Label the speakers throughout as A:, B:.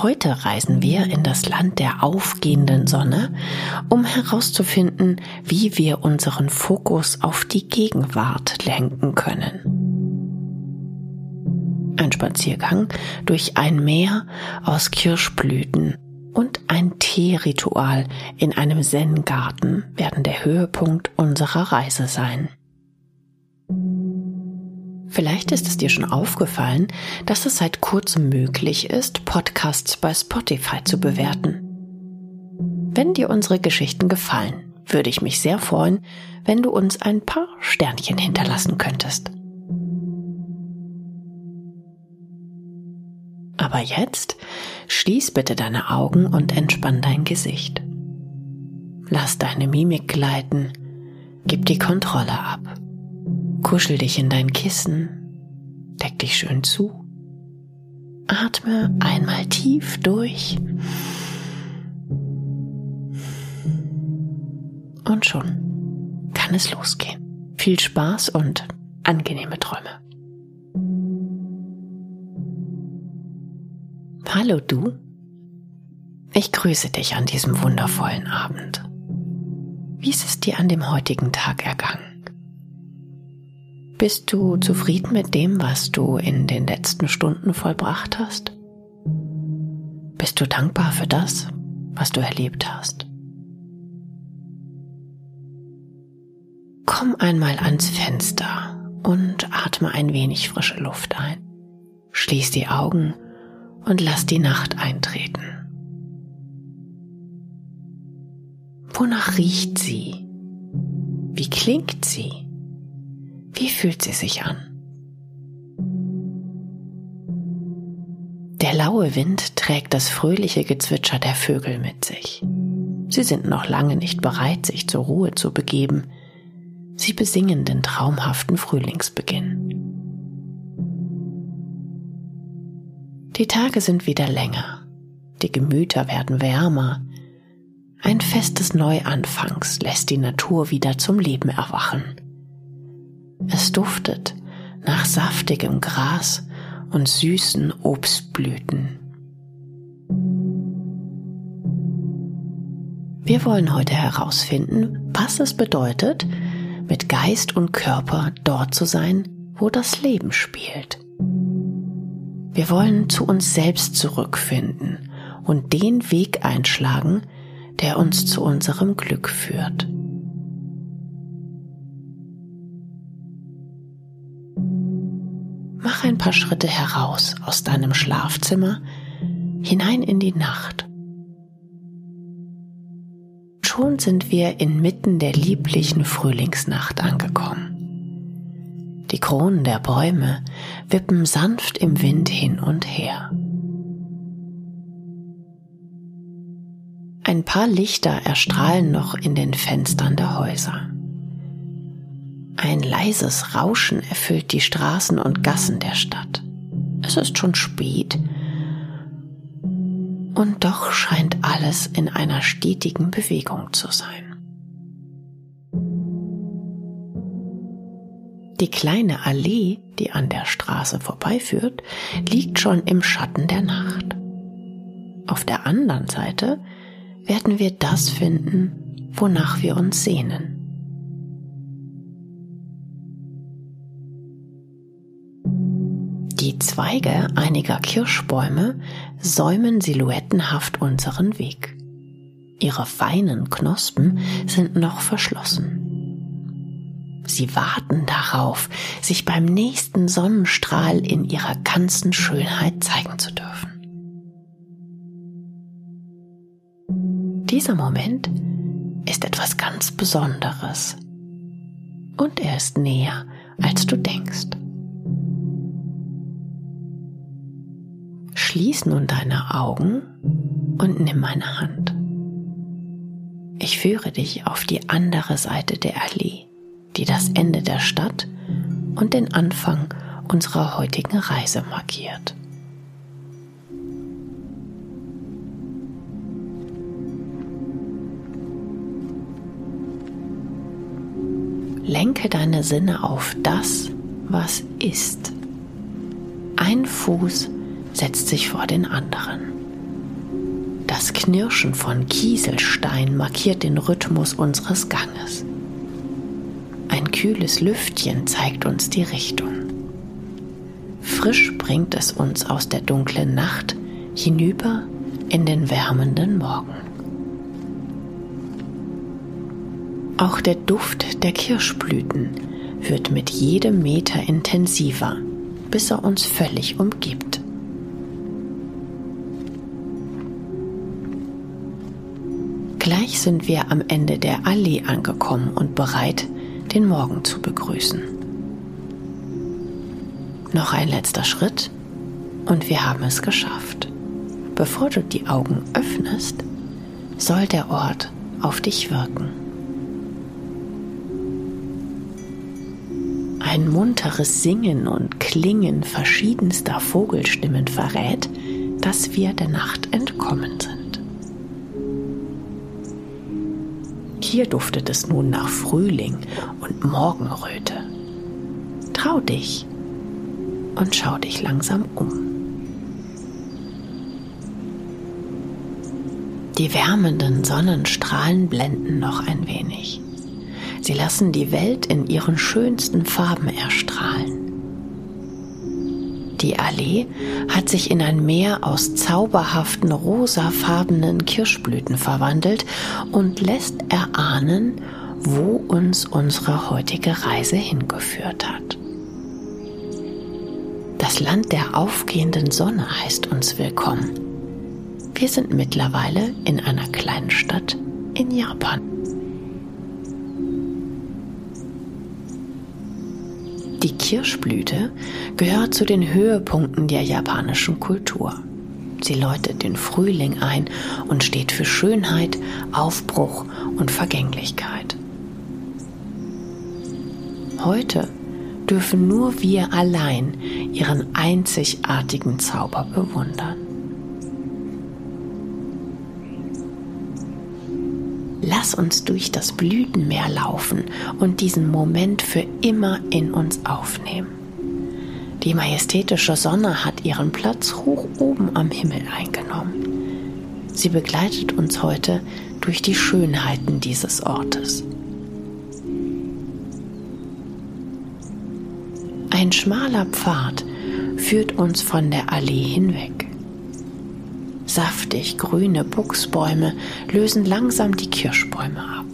A: Heute reisen wir in das Land der aufgehenden Sonne, um herauszufinden, wie wir unseren Fokus auf die Gegenwart lenken können. Ein Spaziergang durch ein Meer aus Kirschblüten und ein Teeritual in einem Zen-Garten werden der Höhepunkt unserer Reise sein. Vielleicht ist es dir schon aufgefallen, dass es seit kurzem möglich ist, Podcasts bei Spotify zu bewerten. Wenn dir unsere Geschichten gefallen, würde ich mich sehr freuen, wenn du uns ein paar Sternchen hinterlassen könntest. Aber jetzt schließ bitte deine Augen und entspann dein Gesicht. Lass deine Mimik gleiten, gib die Kontrolle ab. Kuschel dich in dein Kissen, deck dich schön zu. Atme einmal tief durch. Und schon kann es losgehen. Viel Spaß und angenehme Träume. Hallo du. Ich grüße dich an diesem wundervollen Abend. Wie ist es dir an dem heutigen Tag ergangen? Bist du zufrieden mit dem, was du in den letzten Stunden vollbracht hast? Bist du dankbar für das, was du erlebt hast? Komm einmal ans Fenster und atme ein wenig frische Luft ein. Schließ die Augen und lass die Nacht eintreten. Wonach riecht sie? Wie klingt sie? Wie fühlt sie sich an? Der laue Wind trägt das fröhliche Gezwitscher der Vögel mit sich. Sie sind noch lange nicht bereit, sich zur Ruhe zu begeben. Sie besingen den traumhaften Frühlingsbeginn. Die Tage sind wieder länger, die Gemüter werden wärmer. Ein Fest des Neuanfangs lässt die Natur wieder zum Leben erwachen. Es duftet nach saftigem Gras und süßen Obstblüten. Wir wollen heute herausfinden, was es bedeutet, mit Geist und Körper dort zu sein, wo das Leben spielt. Wir wollen zu uns selbst zurückfinden und den Weg einschlagen, der uns zu unserem Glück führt. Ein paar Schritte heraus aus deinem Schlafzimmer hinein in die Nacht. Schon sind wir inmitten der lieblichen Frühlingsnacht angekommen. Die Kronen der Bäume wippen sanft im Wind hin und her. Ein paar Lichter erstrahlen noch in den Fenstern der Häuser. Ein leises Rauschen erfüllt die Straßen und Gassen der Stadt. Es ist schon spät. Und doch scheint alles in einer stetigen Bewegung zu sein. Die kleine Allee, die an der Straße vorbeiführt, liegt schon im Schatten der Nacht. Auf der anderen Seite werden wir das finden, wonach wir uns sehnen. Die Zweige einiger Kirschbäume säumen silhouettenhaft unseren Weg. Ihre feinen Knospen sind noch verschlossen. Sie warten darauf, sich beim nächsten Sonnenstrahl in ihrer ganzen Schönheit zeigen zu dürfen. Dieser Moment ist etwas ganz Besonderes. Und er ist näher, als du denkst. Schließ nun deine Augen und nimm meine Hand. Ich führe dich auf die andere Seite der Allee, die das Ende der Stadt und den Anfang unserer heutigen Reise markiert. Lenke deine Sinne auf das, was ist. Ein Fuß setzt sich vor den anderen. Das Knirschen von Kieselstein markiert den Rhythmus unseres Ganges. Ein kühles Lüftchen zeigt uns die Richtung. Frisch bringt es uns aus der dunklen Nacht hinüber in den wärmenden Morgen. Auch der Duft der Kirschblüten wird mit jedem Meter intensiver, bis er uns völlig umgibt. Gleich sind wir am Ende der Allee angekommen und bereit, den Morgen zu begrüßen. Noch ein letzter Schritt und wir haben es geschafft. Bevor du die Augen öffnest, soll der Ort auf dich wirken. Ein munteres Singen und Klingen verschiedenster Vogelstimmen verrät, dass wir der Nacht entkommen sind. Hier duftet es nun nach Frühling und Morgenröte. Trau dich und schau dich langsam um. Die wärmenden Sonnenstrahlen blenden noch ein wenig. Sie lassen die Welt in ihren schönsten Farben erstrahlen. Die Allee hat sich in ein Meer aus zauberhaften rosafarbenen Kirschblüten verwandelt und lässt erahnen, wo uns unsere heutige Reise hingeführt hat. Das Land der aufgehenden Sonne heißt uns willkommen. Wir sind mittlerweile in einer kleinen Stadt in Japan. Die Kirschblüte gehört zu den Höhepunkten der japanischen Kultur. Sie läutet den Frühling ein und steht für Schönheit, Aufbruch und Vergänglichkeit. Heute dürfen nur wir allein ihren einzigartigen Zauber bewundern. Lass uns durch das Blütenmeer laufen und diesen Moment für immer in uns aufnehmen. Die majestätische Sonne hat ihren Platz hoch oben am Himmel eingenommen. Sie begleitet uns heute durch die Schönheiten dieses Ortes. Ein schmaler Pfad führt uns von der Allee hinweg. Saftig grüne Buchsbäume lösen langsam die Kirschbäume ab.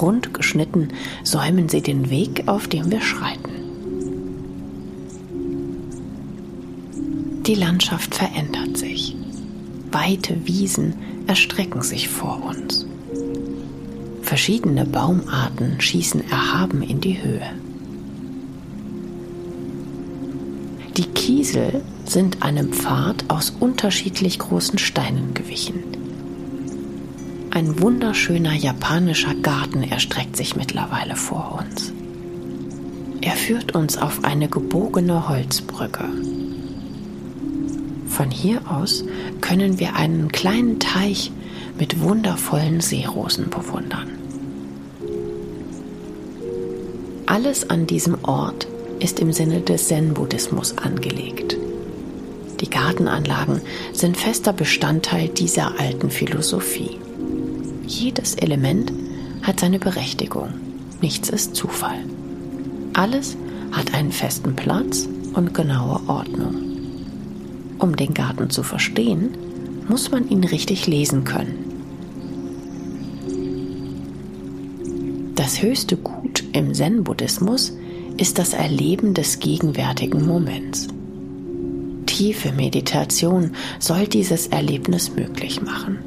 A: Rund geschnitten säumen sie den Weg, auf dem wir schreiten. Die Landschaft verändert sich. Weite Wiesen erstrecken sich vor uns. Verschiedene Baumarten schießen erhaben in die Höhe. Die Kiesel sind einem Pfad aus unterschiedlich großen Steinen gewichen. Ein wunderschöner japanischer Garten erstreckt sich mittlerweile vor uns. Er führt uns auf eine gebogene Holzbrücke. Von hier aus können wir einen kleinen Teich mit wundervollen Seerosen bewundern. Alles an diesem Ort ist im Sinne des Zen-Buddhismus angelegt. Die Gartenanlagen sind fester Bestandteil dieser alten Philosophie. Jedes Element hat seine Berechtigung. Nichts ist Zufall. Alles hat einen festen Platz und genaue Ordnung. Um den Garten zu verstehen, muss man ihn richtig lesen können. Das höchste Gut im Zen-Buddhismus ist das Erleben des gegenwärtigen Moments tiefe Meditation soll dieses Erlebnis möglich machen.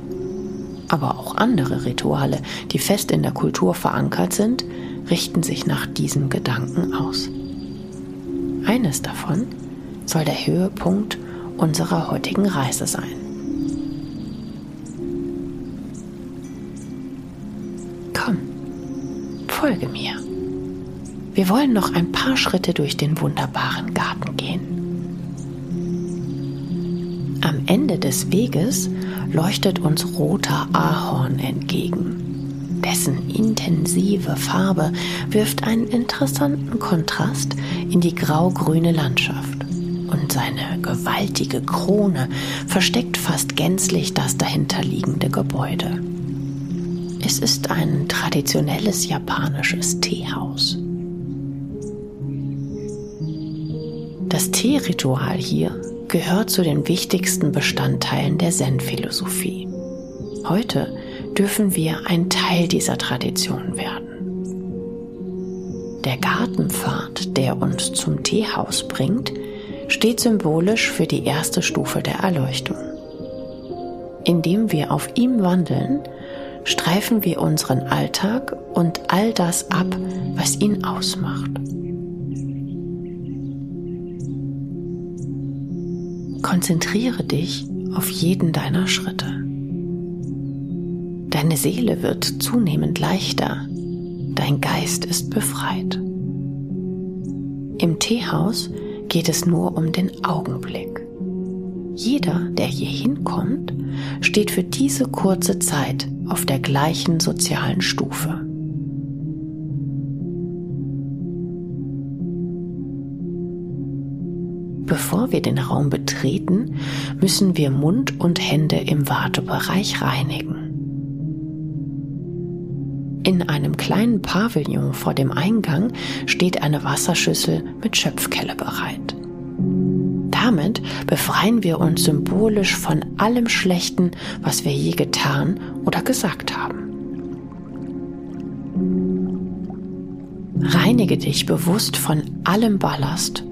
A: Aber auch andere Rituale, die fest in der Kultur verankert sind, richten sich nach diesem Gedanken aus. Eines davon soll der Höhepunkt unserer heutigen Reise sein. Komm, folge mir. Wir wollen noch ein paar Schritte durch den wunderbaren Garten gehen. Am Ende des Weges leuchtet uns roter Ahorn entgegen. Dessen intensive Farbe wirft einen interessanten Kontrast in die grau-grüne Landschaft und seine gewaltige Krone versteckt fast gänzlich das dahinterliegende Gebäude. Es ist ein traditionelles japanisches Teehaus. Das Teeritual hier gehört zu den wichtigsten Bestandteilen der Zen-Philosophie. Heute dürfen wir ein Teil dieser Tradition werden. Der Gartenpfad, der uns zum Teehaus bringt, steht symbolisch für die erste Stufe der Erleuchtung. Indem wir auf ihm wandeln, streifen wir unseren Alltag und all das ab, was ihn ausmacht. Konzentriere dich auf jeden deiner Schritte. Deine Seele wird zunehmend leichter, dein Geist ist befreit. Im Teehaus geht es nur um den Augenblick. Jeder, der hier hinkommt, steht für diese kurze Zeit auf der gleichen sozialen Stufe. Wir den Raum betreten, müssen wir Mund und Hände im Wartebereich reinigen. In einem kleinen Pavillon vor dem Eingang steht eine Wasserschüssel mit Schöpfkelle bereit. Damit befreien wir uns symbolisch von allem Schlechten, was wir je getan oder gesagt haben. Reinige dich bewusst von allem Ballast.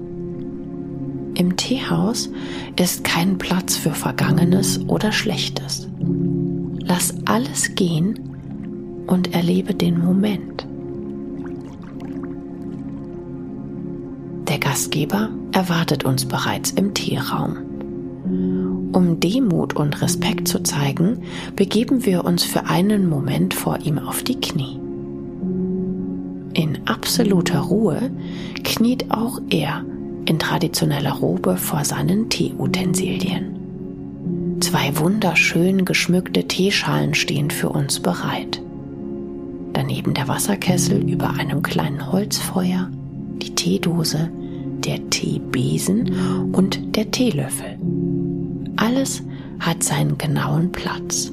A: Im Teehaus ist kein Platz für Vergangenes oder Schlechtes. Lass alles gehen und erlebe den Moment. Der Gastgeber erwartet uns bereits im Teeraum. Um Demut und Respekt zu zeigen, begeben wir uns für einen Moment vor ihm auf die Knie. In absoluter Ruhe kniet auch er in traditioneller Robe vor seinen Teeutensilien. Zwei wunderschön geschmückte Teeschalen stehen für uns bereit daneben der Wasserkessel über einem kleinen Holzfeuer, die Teedose, der Teebesen und der Teelöffel. Alles hat seinen genauen Platz.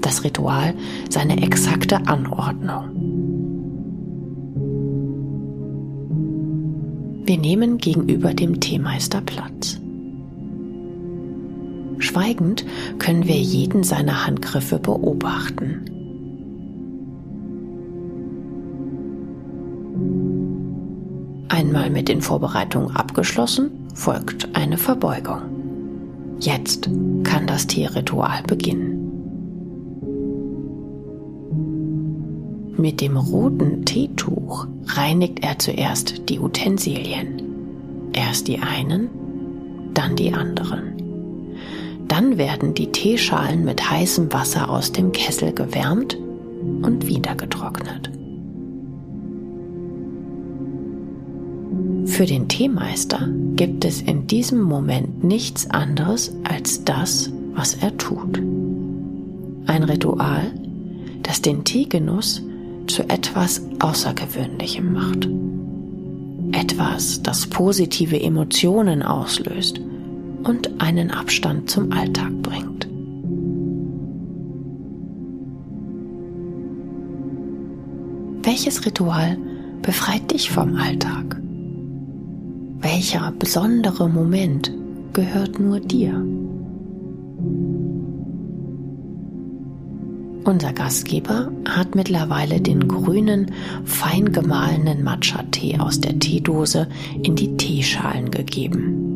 A: Das Ritual seine exakte Anordnung. Wir nehmen gegenüber dem Teemeister Platz. Schweigend können wir jeden seiner Handgriffe beobachten. Einmal mit den Vorbereitungen abgeschlossen, folgt eine Verbeugung. Jetzt kann das Tierritual beginnen. Mit dem roten Teetuch reinigt er zuerst die Utensilien. Erst die einen, dann die anderen. Dann werden die Teeschalen mit heißem Wasser aus dem Kessel gewärmt und wieder getrocknet. Für den Teemeister gibt es in diesem Moment nichts anderes als das, was er tut. Ein Ritual, das den Teegenuss zu etwas Außergewöhnlichem macht. Etwas, das positive Emotionen auslöst und einen Abstand zum Alltag bringt. Welches Ritual befreit dich vom Alltag? Welcher besondere Moment gehört nur dir? Unser Gastgeber hat mittlerweile den grünen, fein gemahlenen Matcha-Tee aus der Teedose in die Teeschalen gegeben.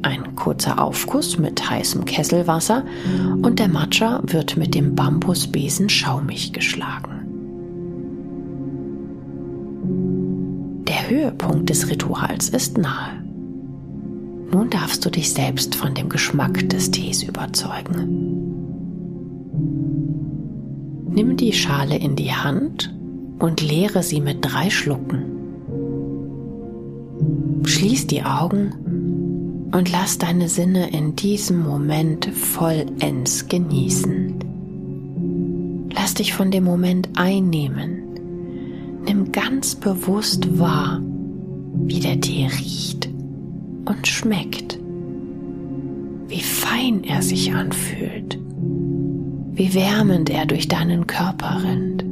A: Ein kurzer Aufguss mit heißem Kesselwasser und der Matcha wird mit dem Bambusbesen schaumig geschlagen. Der Höhepunkt des Rituals ist nahe. Nun darfst du dich selbst von dem Geschmack des Tees überzeugen. Nimm die Schale in die Hand und leere sie mit drei Schlucken. Schließ die Augen und lass deine Sinne in diesem Moment vollends genießen. Lass dich von dem Moment einnehmen. Nimm ganz bewusst wahr, wie der Tee riecht und schmeckt, wie fein er sich anfühlt, wie wärmend er durch deinen Körper rennt.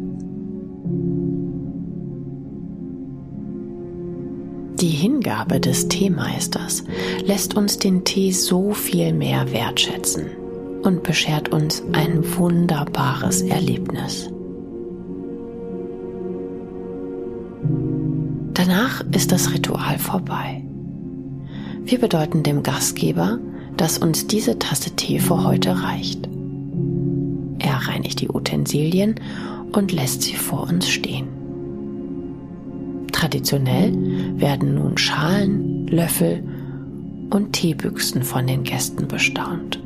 A: Die Hingabe des Teemeisters lässt uns den Tee so viel mehr wertschätzen und beschert uns ein wunderbares Erlebnis. Danach ist das Ritual vorbei. Wir bedeuten dem Gastgeber, dass uns diese Tasse Tee für heute reicht. Er reinigt die Utensilien und lässt sie vor uns stehen. Traditionell werden nun Schalen, Löffel und Teebüchsen von den Gästen bestaunt.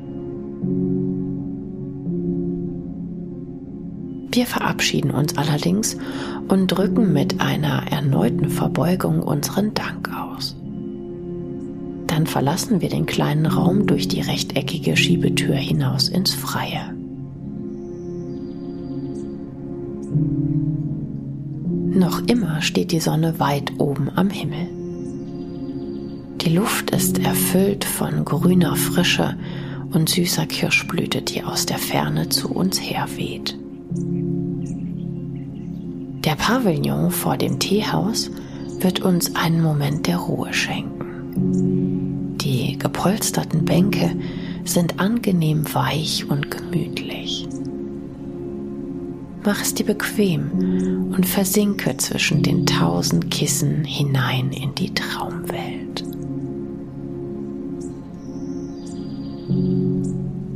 A: Wir verabschieden uns allerdings und drücken mit einer erneuten Verbeugung unseren Dank aus. Dann verlassen wir den kleinen Raum durch die rechteckige Schiebetür hinaus ins Freie. Noch immer steht die Sonne weit oben am Himmel. Die Luft ist erfüllt von grüner Frische und süßer Kirschblüte, die aus der Ferne zu uns herweht. Der Pavillon vor dem Teehaus wird uns einen Moment der Ruhe schenken. Die gepolsterten Bänke sind angenehm weich und gemütlich. Mach es dir bequem und versinke zwischen den tausend Kissen hinein in die Traumwelt.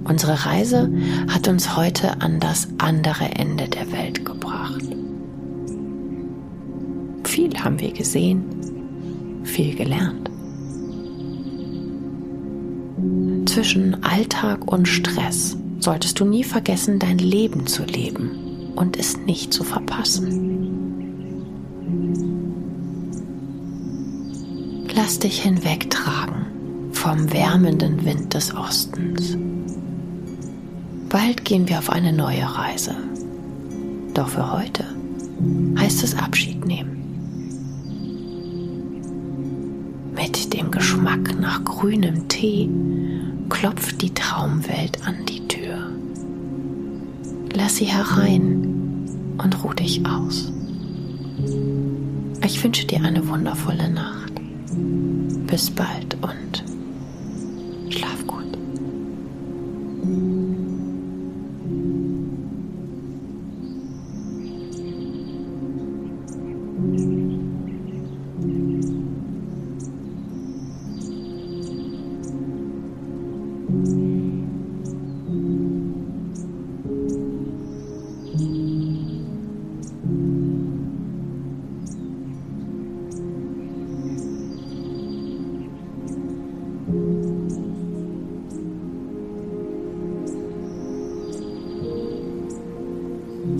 A: Unsere Reise hat uns heute an das andere Ende der Welt gebracht. Viel haben wir gesehen, viel gelernt. Zwischen Alltag und Stress solltest du nie vergessen, dein Leben zu leben und es nicht zu verpassen. Lass dich hinwegtragen vom wärmenden Wind des Ostens. Bald gehen wir auf eine neue Reise. Doch für heute heißt es Abschied nehmen. Mit dem Geschmack nach grünem Tee klopft die Traumwelt an die Tür. Lass sie herein und ruh dich aus. Ich wünsche dir eine wundervolle Nacht. Bis bald und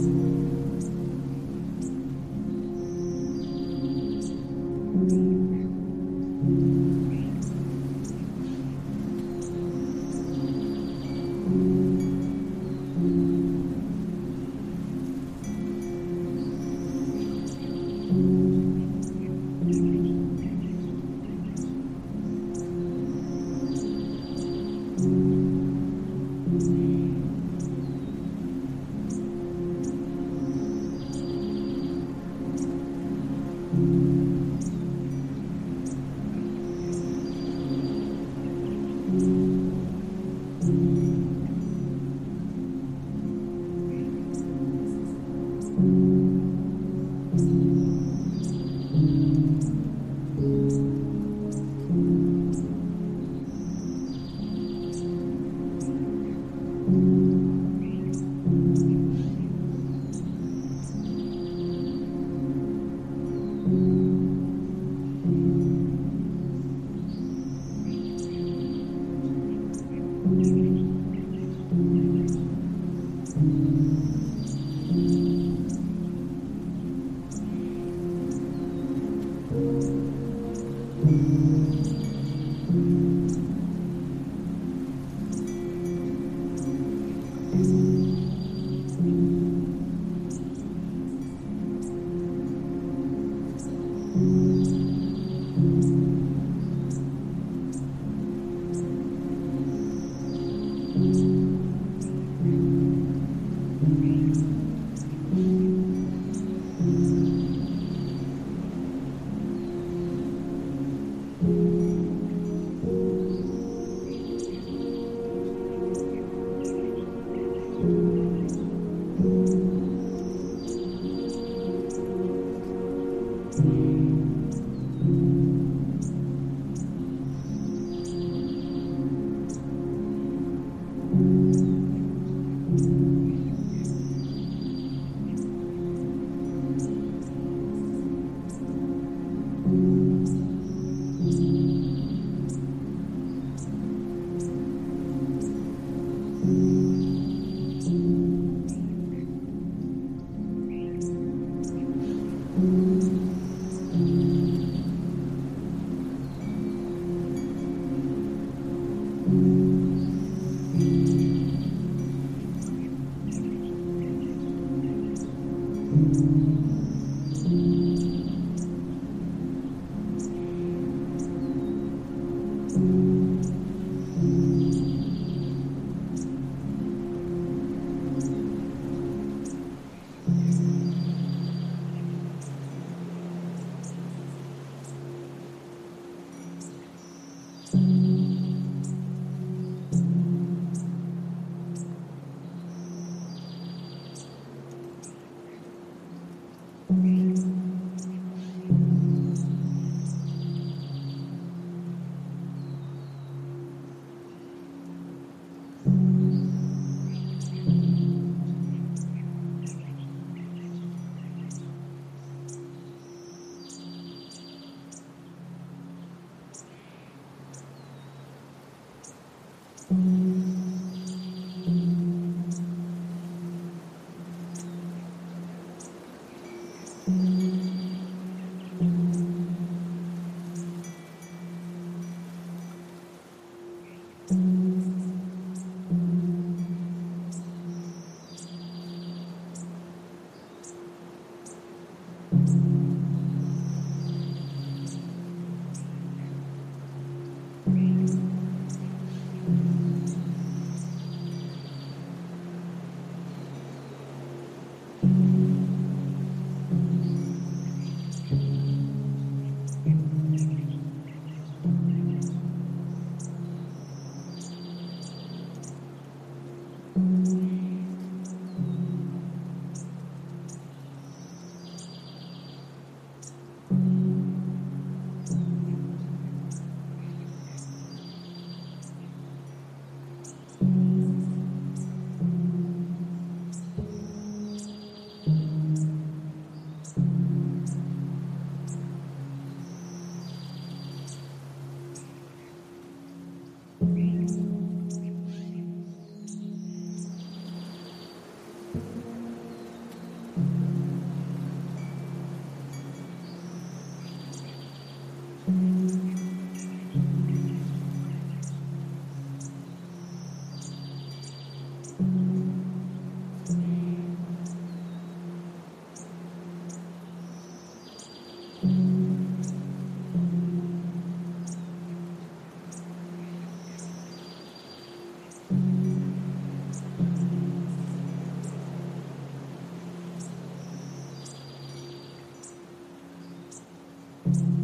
A: Mm-hmm. times.